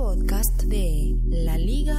podcast de laliga.fm.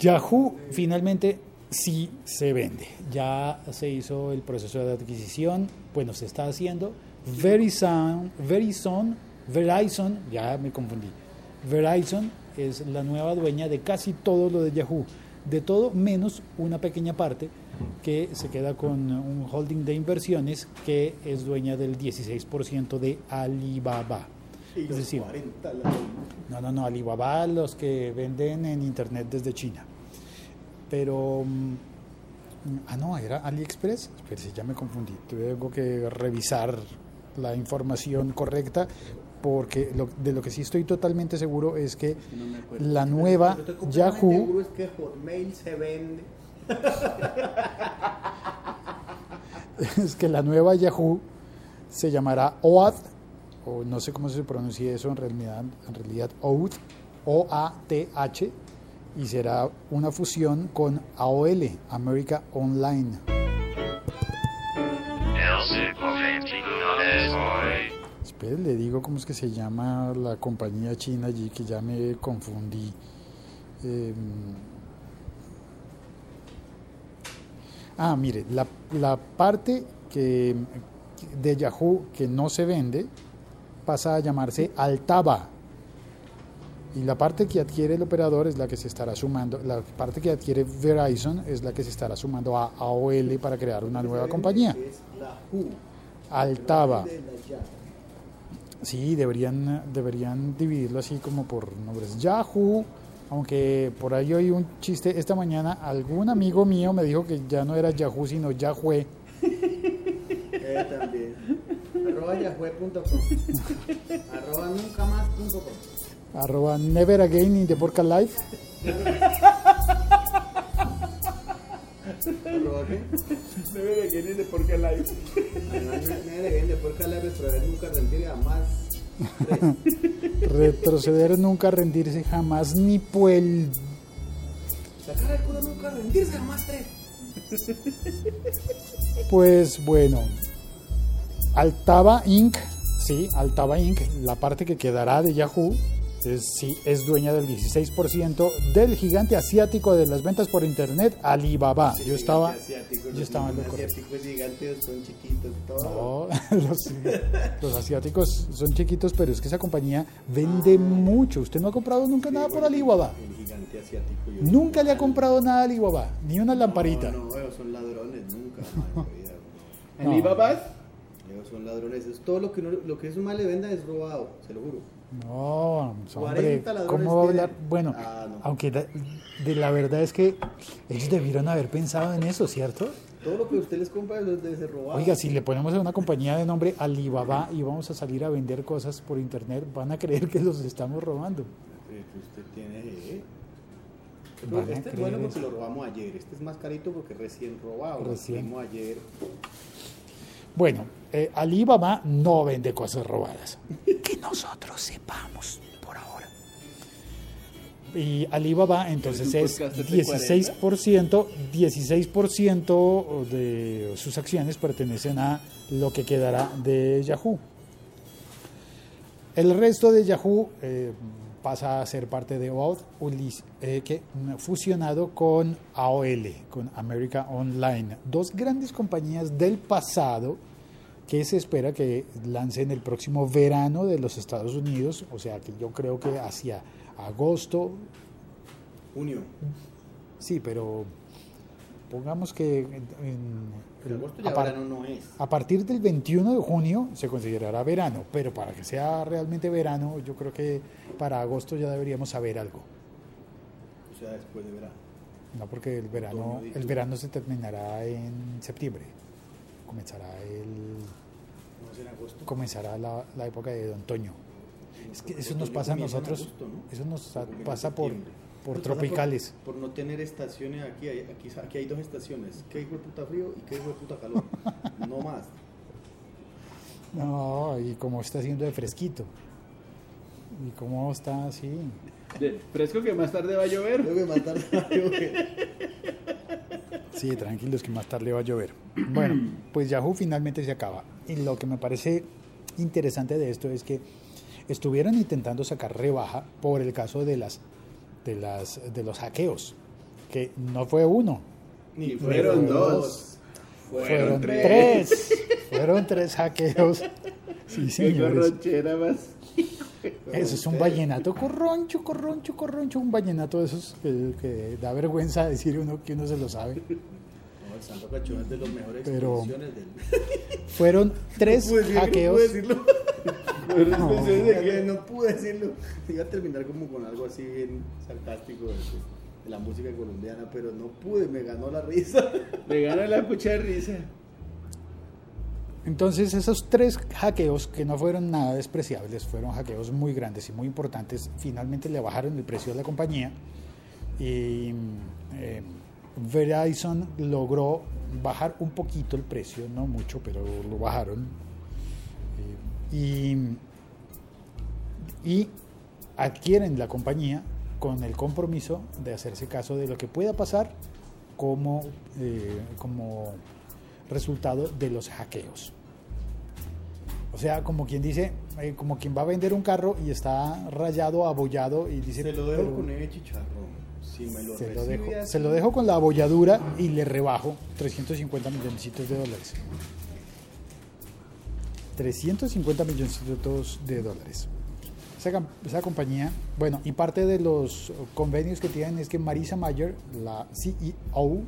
Yahoo finalmente sí se vende. Ya se hizo el proceso de adquisición, bueno, se está haciendo. Verizon, Verizon, Verizon, ya me confundí. Verizon es la nueva dueña de casi todo lo de Yahoo, de todo menos una pequeña parte que se queda con un holding de inversiones que es dueña del 16% de Alibaba. Y Es decir, 40 la- no, no, no, Alibaba, los que venden en internet desde China. Pero, mm, ah, no, era AliExpress. Espérese, ya me confundí. Tengo que revisar la información correcta porque lo- de lo que sí estoy totalmente seguro es que no la nueva Yahoo, seguro es que Hotmail se vende. es que la nueva Yahoo se llamará OAD, o no sé cómo se pronuncia eso en realidad, en realidad OAT, O-A-T-H, y será una fusión con AOL, America Online. Espere, le digo cómo es que se llama la compañía china allí, que ya me confundí. Em, ah, mire, la, la parte que, de Yahoo que no se vende pasa a llamarse Altava. Y la parte que adquiere el operador es la que se estará sumando, la parte que adquiere Verizon es la que se estará sumando a AOL para crear una nueva compañía. Altava. Sí, deberían, deberían dividirlo así como por nombres. Yahoo, aunque por ahí oí un chiste esta mañana, algún amigo mío me dijo que ya no era Yahoo, sino Yahoo. Eh, también. Arroba yahoo.com. Arroba nunca más punto com. Arroba never again in the podcast life. Arroba qué? Que de por qué live. Además, nadie le vende por cada vez pero nunca rendir jamás. Retroceder nunca, rendirse jamás, ni puel. Sacar el culo nunca rendirse jamás tres. Pues bueno, Altava Inc., sí, Altava Inc., la parte que quedará de Yahoo, es, sí, es dueña del 16% del gigante asiático de las ventas por internet, Alibaba. Yo estaba, Asiáticos, yo estaba en lo los correcto. asiáticos gigantes son chiquitos, todo. No, los, los asiáticos son chiquitos, pero es que esa compañía vende mucho. Usted no ha comprado nunca nada por Alibaba. El gigante asiático. yo- Nunca le ha comprado nada a Alibaba, ni una lamparita. No, no, ellos son ladrones, nunca. madre vida, ¿En No. Ibabas? Ellos son ladrones. Es todo lo que, no, lo que es un mal le venda es robado, se lo juro. No, hombre, 40 ladrones ¿cómo va a hablar? Bueno, Ah, no. aunque de la verdad es que ellos debieron haber pensado en eso, ¿cierto? Todo lo que usted les compra debe ser robado. Oiga, si le ponemos a una compañía de nombre Alibaba y vamos a salir a vender cosas por internet, van a creer que los estamos robando. Que usted tiene. eh. Este es bueno porque eso. lo robamos ayer. Este es más carito porque recién robado. Lo Recién. fuimos ayer. Bueno, eh, Alibaba no vende cosas robadas. Nosotros sepamos por ahora. Y Alibaba entonces Es es un podcast de 16%, 16% de sus acciones pertenecen a lo que quedará de Yahoo. El resto de Yahoo eh, pasa a ser parte de OAuth, Ulis- eh, que fusionado con AOL, con America Online, dos grandes compañías del pasado que se espera que lancen el próximo verano de los Estados Unidos, o sea que yo creo que hacia agosto, Junio. sí, pero pongamos que en- en- En agosto ya a par- no es. a partir del 21 de junio se considerará verano, pero para que sea realmente verano, yo creo que para agosto ya deberíamos saber algo. O sea, después de verano. No porque el verano, el verano se terminará en septiembre. Comenzará el en agosto. comenzará la, la época de otoño. Es que eso nos pasa a nosotros, agosto, ¿no? eso nos pasa por, por Nos pasa tropicales. Por, no tener estaciones aquí, hay, aquí, aquí hay dos estaciones. Que hay de puta frío y que hay de puta calor. no más. No, y como está haciendo de fresquito. Y cómo está así. De- fresco que más tarde va a llover. Tengo que matar a llover. Sí, tranquilos que más tarde va a llover. Bueno, pues Yahoo finalmente se acaba. Y lo que me parece interesante de esto es que estuvieron intentando sacar rebaja por el caso de las de las de los hackeos, que no fue uno, Ni Fueron dos. fueron, tres. Fueron tres hackeos. Sí, Qué señores. corronchera más. Eso es un vallenato corroncho, corroncho, corroncho, un vallenato de esos que, que da vergüenza decir uno que uno se lo sabe. No, el Santo Cachón es de los mejores Pero- del. Fueron tres No decirlo, hackeos. No pude No. expresiones de que- no pude decirlo. Iba a terminar como con algo así bien sarcástico de, de la música colombiana, pero no pude, me ganó la risa. Me gana la pucha de risa. Entonces esos tres hackeos que no fueron nada despreciables, fueron hackeos muy grandes y muy importantes, finalmente le bajaron el precio de la compañía y eh, Verizon logró bajar un poquito el precio, no mucho, pero lo bajaron. Eh, y, y adquieren la compañía con el compromiso de hacerse caso de lo que pueda pasar como, eh, como resultado de los hackeos. O sea, como quien dice, eh, como quien va a vender un carro y está rayado, abollado y dice... Se lo dejo pero- con ese chicharrón. Si me lo se lo, dejo, se lo dejo con la abolladura y le rebajo 350 milloncitos de dólares. 350 milloncitos de dólares. Esa, esa compañía, bueno, y parte de los convenios que tienen es que Marisa Mayer, la CEO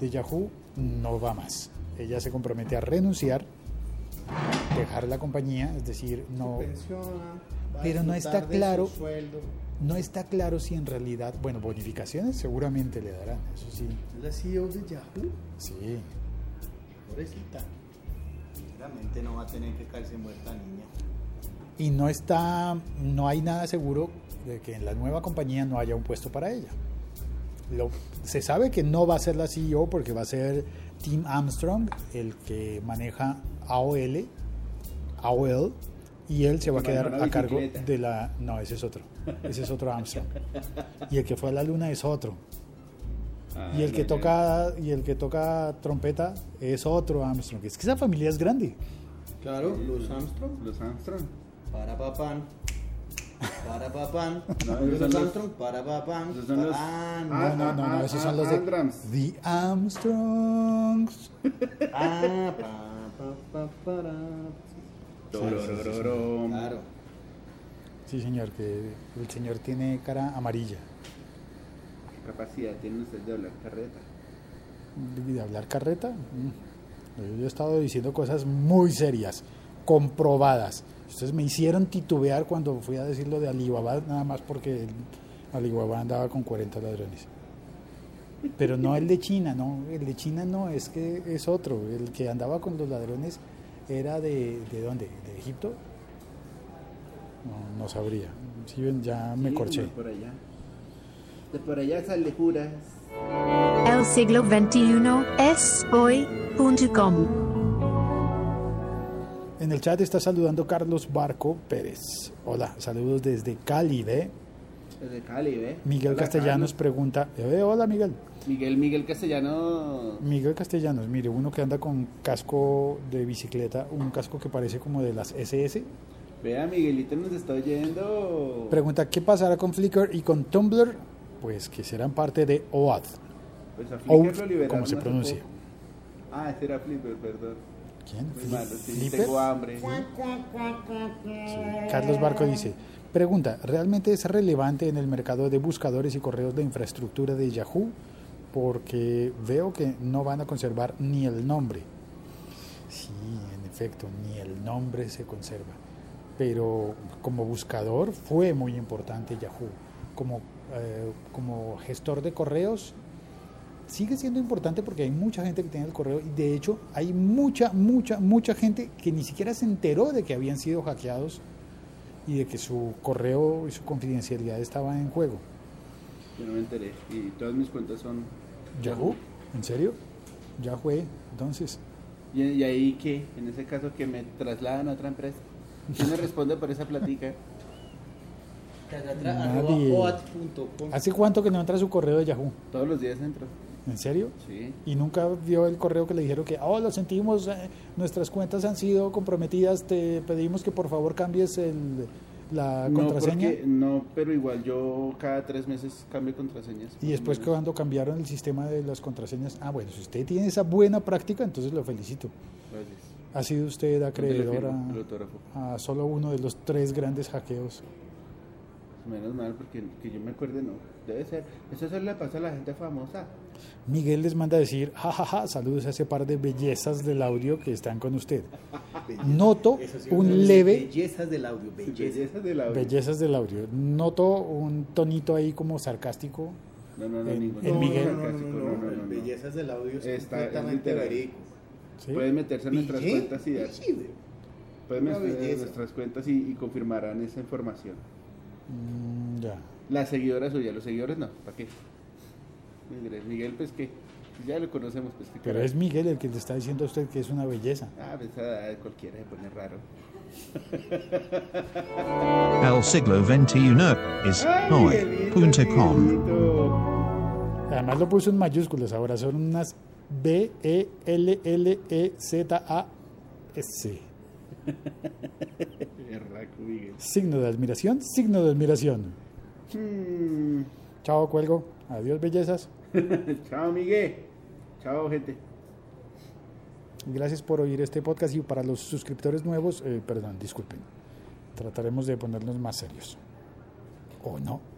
de Yahoo, no va más. Ella se compromete a renunciar, dejar la compañía, es decir, no, se pensiona, va a Pero no está de claro. no está claro si en realidad, bueno, bonificaciones seguramente le darán, eso sí, Es la CEO de Yahoo. sí. Pobrecita. Seguramente no va a tener que caerse muerta niña. Y no está, no hay nada seguro de que en la nueva compañía no haya un puesto para ella. Lo- se sabe que no va a ser la CEO porque va a ser Tim Armstrong el que maneja AOL, AOL y él se va a Que quedar a cargo de la... No, ese es otro. Ese es otro Armstrong. Y el que fue a la luna es otro. Ah, Y el que no, toca y el que toca trompeta es otro Armstrong. Es que esa familia es grande. Claro, los Armstrong. Los Armstrong. Para papán. Para papán. No, los esos son los- Armstrong. Para papán. esos son los- Ah, No, Ah, no, no, no, ah, esos ah, son los de Andrams. The Armstrongs. ah, pa, pa, pa, para. Tororororo. Claro. Sí, señor, que el señor tiene cara amarilla. ¿Qué capacidad tiene usted de hablar carreta? De hablar carreta. mm. Yo he estado diciendo cosas muy serias, comprobadas. Ustedes me hicieron titubear cuando fui a decir lo de Alibaba, nada más porque Alibaba andaba con 40 ladrones. Pero no el de China, no, el de China no, es que es otro. El que andaba con los ladrones era de, ¿de dónde? ¿De Egipto? No, no sabría. Sí, ven, ya me Sí, corché. como por allá. De por allá sale juras. El siglo XXI es hoy.com. En el chat está saludando Carlos Barco Pérez. Hola, saludos desde Cali, ¿ve? Desde Cali, ¿ve? Miguel Hola, Castellanos pregunta, "Eh, hola Miguel. Miguel, Miguel Castellano. Miguel Castellanos, mire, uno que anda con casco de bicicleta, un casco que parece como de las SS. Vea, Miguelito nos está oyendo. Pregunta, ¿qué pasará con Flickr y con Tumblr? Pues que serán parte de OAD. Pues a Flickr lo liberaron como se pronuncia. Ah, ese era Flipper, perdón. ¿Quién? Muy Fli- malo, sí, ¿Flipper? tengo hambre. Sí. Carlos Barco dice, pregunta, ¿realmente es relevante en el mercado de buscadores y correos de infraestructura de Yahoo? Porque veo que no van a conservar ni el nombre. Sí, en efecto, ni el nombre se conserva. Pero como buscador fue muy importante Yahoo. Como, eh, como gestor de correos sigue siendo importante porque hay mucha gente que tiene el correo y de hecho hay mucha, mucha, mucha gente que ni siquiera se enteró de que habían sido hackeados y de que su correo y su confidencialidad estaban en juego. Yo no me enteré. Y todas mis cuentas son. ¿Yahoo? ¿En serio? Ya fue, entonces. ¿Y, y ahí qué? En ese caso que me trasladan a otra empresa. ¿Quién me responde por esa platica? Nadie. ¿Hace cuánto que no entra su correo de Yahoo? Todos los días entro. ¿En serio? Sí. Y nunca vio el correo que le dijeron que, oh, lo sentimos, eh, nuestras cuentas han sido comprometidas, te pedimos que por favor cambies el, la No, contraseña. porque- no, pero igual yo cada tres meses cambio contraseñas. Y después cuando cambiaron el sistema de las contraseñas, ah, bueno, si usted tiene esa buena práctica, entonces lo felicito. Gracias. Ha sido usted ¿Dónde le acreedor a, a solo uno de los tres grandes hackeos. Menos mal, porque que yo me acuerde, no. Debe ser. Eso solo le pasa a la gente famosa. Miguel les manda a decir, jajaja, saludos a ese par de bellezas del audio que están con usted. Noto sí, un leve, Bellezas del audio, bellezas. Del audio, noto un tonito ahí como sarcástico. No, no, no, En- Miguel. No, no, no, sarcástico, no, no, no, no, el no. Bellezas del audio es Está- es completamente literal. verídico. ¿sí? Pueden meterse en nuestras cuentas y dar- pueden meterse en nuestras cuentas y, y confirmarán esa información. Mm, ya. Las seguidoras suyas, los seguidores no, ¿para qué? Miguel, Miguel, pues que ya lo conocemos, pues Pero es Miguel el que le está diciendo a usted que es una belleza. Ah, pues a cualquiera se pone raro. El siglo XXI es hoy.com. Además lo puso en mayúsculas, ahora son unas B, E, L, L, E, Z, A, S. Berraco, Miguel. Signo de admiración, signo de admiración. Hmm. Chao, cuelgo. Adiós, bellezas. Chao, Miguel. Chao, gente. Gracias por oír este podcast y para los suscriptores nuevos, eh, perdón, disculpen. Trataremos de ponernos más serios. ¿O no?